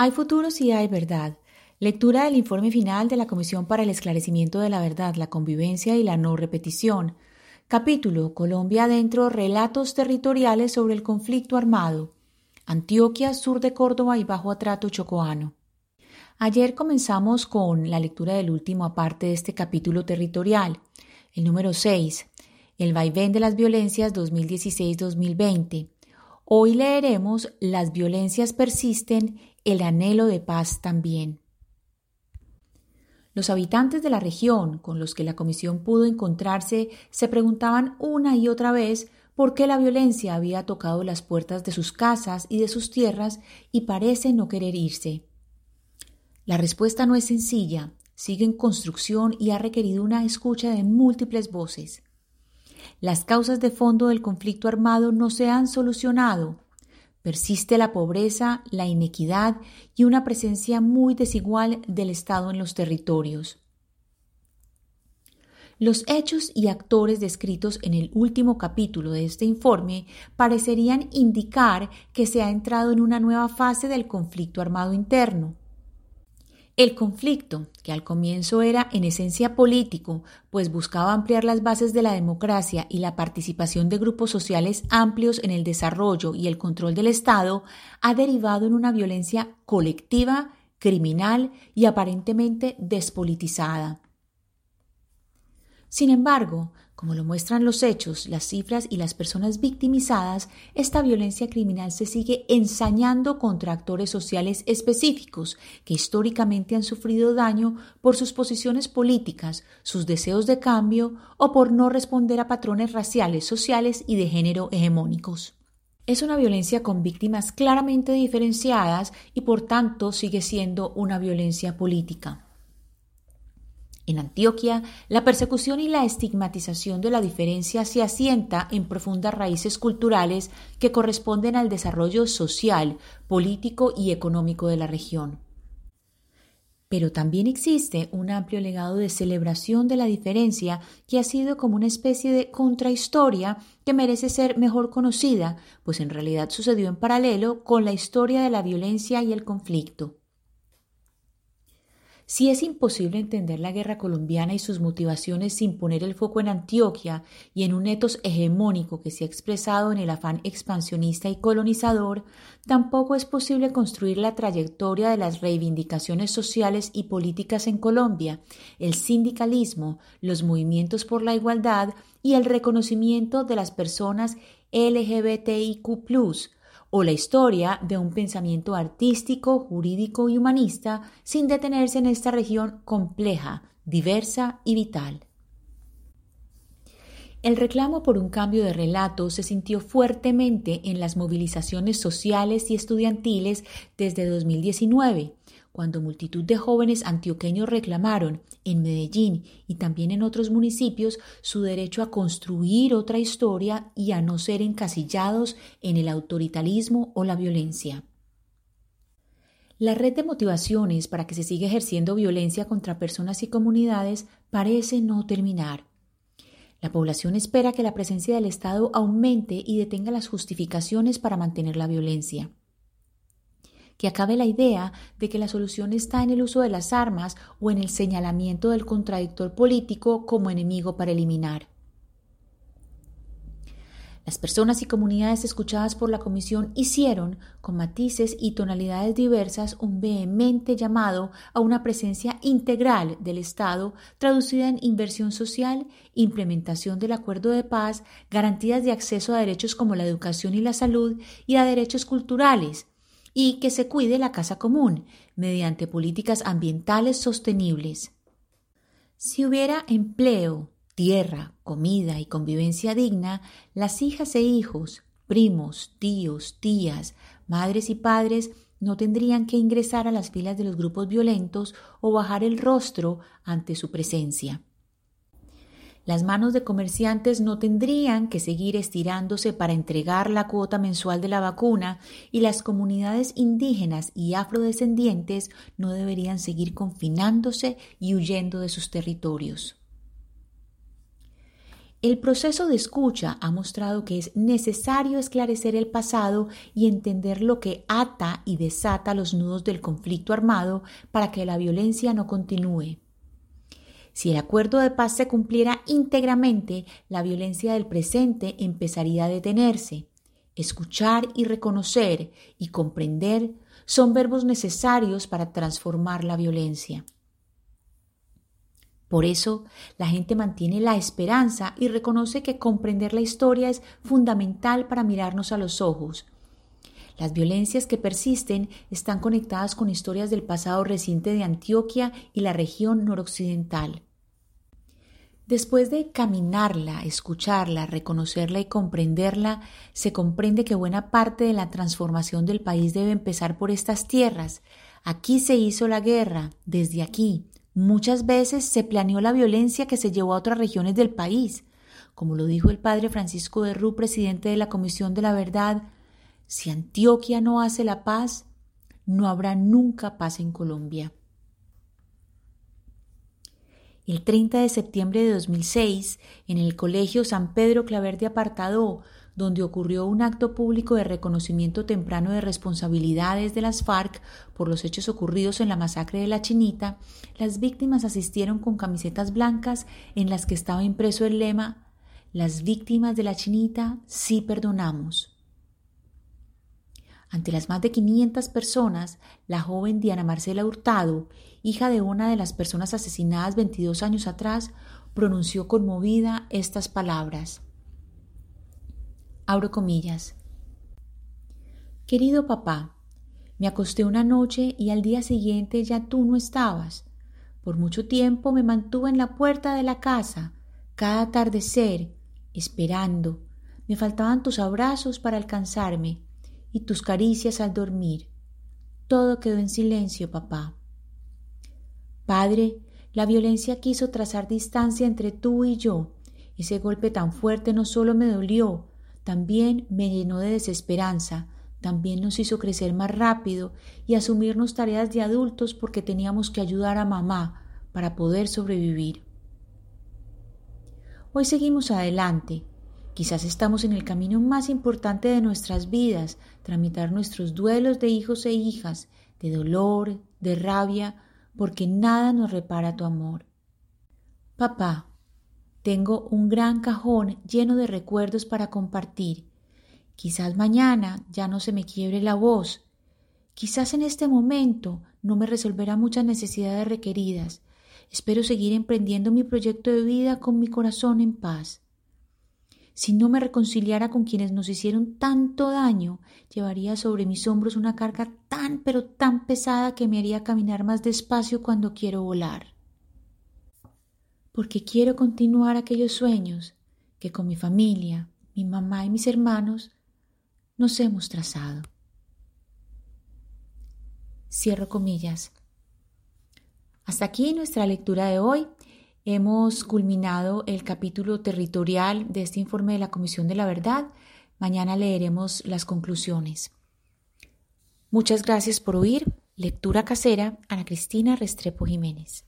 Hay futuro si hay verdad. Lectura del informe final de la Comisión para el Esclarecimiento de la Verdad, la Convivencia y la No Repetición. Capítulo Colombia adentro, relatos territoriales sobre el conflicto armado. Antioquia, sur de Córdoba y bajo atrato chocoano. Ayer comenzamos con la lectura del último aparte de este capítulo territorial, el número 6, El vaivén de las violencias 2016-2020. Hoy leeremos Las violencias persisten el anhelo de paz también. Los habitantes de la región con los que la comisión pudo encontrarse se preguntaban una y otra vez por qué la violencia había tocado las puertas de sus casas y de sus tierras y parece no querer irse. La respuesta no es sencilla, sigue en construcción y ha requerido una escucha de múltiples voces. Las causas de fondo del conflicto armado no se han solucionado Persiste la pobreza, la inequidad y una presencia muy desigual del Estado en los territorios. Los hechos y actores descritos en el último capítulo de este informe parecerían indicar que se ha entrado en una nueva fase del conflicto armado interno. El conflicto, que al comienzo era en esencia político, pues buscaba ampliar las bases de la democracia y la participación de grupos sociales amplios en el desarrollo y el control del Estado, ha derivado en una violencia colectiva, criminal y aparentemente despolitizada. Sin embargo, como lo muestran los hechos, las cifras y las personas victimizadas, esta violencia criminal se sigue ensañando contra actores sociales específicos que históricamente han sufrido daño por sus posiciones políticas, sus deseos de cambio o por no responder a patrones raciales, sociales y de género hegemónicos. Es una violencia con víctimas claramente diferenciadas y por tanto sigue siendo una violencia política. En Antioquia, la persecución y la estigmatización de la diferencia se asienta en profundas raíces culturales que corresponden al desarrollo social, político y económico de la región. Pero también existe un amplio legado de celebración de la diferencia que ha sido como una especie de contrahistoria que merece ser mejor conocida, pues en realidad sucedió en paralelo con la historia de la violencia y el conflicto. Si es imposible entender la guerra colombiana y sus motivaciones sin poner el foco en Antioquia y en un etos hegemónico que se ha expresado en el afán expansionista y colonizador, tampoco es posible construir la trayectoria de las reivindicaciones sociales y políticas en Colombia, el sindicalismo, los movimientos por la igualdad y el reconocimiento de las personas LGBTIQ o la historia de un pensamiento artístico, jurídico y humanista sin detenerse en esta región compleja, diversa y vital. El reclamo por un cambio de relato se sintió fuertemente en las movilizaciones sociales y estudiantiles desde 2019, cuando multitud de jóvenes antioqueños reclamaron en Medellín y también en otros municipios su derecho a construir otra historia y a no ser encasillados en el autoritarismo o la violencia. La red de motivaciones para que se siga ejerciendo violencia contra personas y comunidades parece no terminar. La población espera que la presencia del Estado aumente y detenga las justificaciones para mantener la violencia que acabe la idea de que la solución está en el uso de las armas o en el señalamiento del contradictor político como enemigo para eliminar. Las personas y comunidades escuchadas por la Comisión hicieron, con matices y tonalidades diversas, un vehemente llamado a una presencia integral del Estado traducida en inversión social, implementación del acuerdo de paz, garantías de acceso a derechos como la educación y la salud y a derechos culturales, y que se cuide la casa común mediante políticas ambientales sostenibles. Si hubiera empleo, tierra, comida y convivencia digna, las hijas e hijos, primos, tíos, tías, madres y padres no tendrían que ingresar a las filas de los grupos violentos o bajar el rostro ante su presencia. Las manos de comerciantes no tendrían que seguir estirándose para entregar la cuota mensual de la vacuna y las comunidades indígenas y afrodescendientes no deberían seguir confinándose y huyendo de sus territorios. El proceso de escucha ha mostrado que es necesario esclarecer el pasado y entender lo que ata y desata los nudos del conflicto armado para que la violencia no continúe. Si el acuerdo de paz se cumpliera íntegramente, la violencia del presente empezaría a detenerse. Escuchar y reconocer y comprender son verbos necesarios para transformar la violencia. Por eso, la gente mantiene la esperanza y reconoce que comprender la historia es fundamental para mirarnos a los ojos. Las violencias que persisten están conectadas con historias del pasado reciente de Antioquia y la región noroccidental. Después de caminarla, escucharla, reconocerla y comprenderla, se comprende que buena parte de la transformación del país debe empezar por estas tierras. Aquí se hizo la guerra, desde aquí, Muchas veces se planeó la violencia que se llevó a otras regiones del país. Como lo dijo el padre Francisco de Rú, presidente de la Comisión de la Verdad, si Antioquia no hace la paz, no habrá nunca paz en Colombia. El 30 de septiembre de 2006, en el Colegio San Pedro Claver de Apartadó, donde ocurrió un acto público de reconocimiento temprano de responsabilidades de las FARC por los hechos ocurridos en la masacre de la Chinita, las víctimas asistieron con camisetas blancas en las que estaba impreso el lema Las víctimas de la Chinita sí perdonamos. Ante las más de 500 personas, la joven Diana Marcela Hurtado, hija de una de las personas asesinadas 22 años atrás, pronunció conmovida estas palabras. Abro comillas. Querido papá, me acosté una noche y al día siguiente ya tú no estabas. Por mucho tiempo me mantuve en la puerta de la casa, cada atardecer, esperando. Me faltaban tus abrazos para alcanzarme y tus caricias al dormir. Todo quedó en silencio, papá. Padre, la violencia quiso trazar distancia entre tú y yo. Ese golpe tan fuerte no solo me dolió, también me llenó de desesperanza, también nos hizo crecer más rápido y asumirnos tareas de adultos porque teníamos que ayudar a mamá para poder sobrevivir. Hoy seguimos adelante. Quizás estamos en el camino más importante de nuestras vidas, tramitar nuestros duelos de hijos e hijas, de dolor, de rabia, porque nada nos repara tu amor. Papá, tengo un gran cajón lleno de recuerdos para compartir. Quizás mañana ya no se me quiebre la voz. Quizás en este momento no me resolverá muchas necesidades requeridas. Espero seguir emprendiendo mi proyecto de vida con mi corazón en paz. Si no me reconciliara con quienes nos hicieron tanto daño, llevaría sobre mis hombros una carga tan pero tan pesada que me haría caminar más despacio cuando quiero volar porque quiero continuar aquellos sueños que con mi familia, mi mamá y mis hermanos nos hemos trazado. Cierro comillas. Hasta aquí nuestra lectura de hoy. Hemos culminado el capítulo territorial de este informe de la Comisión de la Verdad. Mañana leeremos las conclusiones. Muchas gracias por oír. Lectura casera, Ana Cristina Restrepo Jiménez.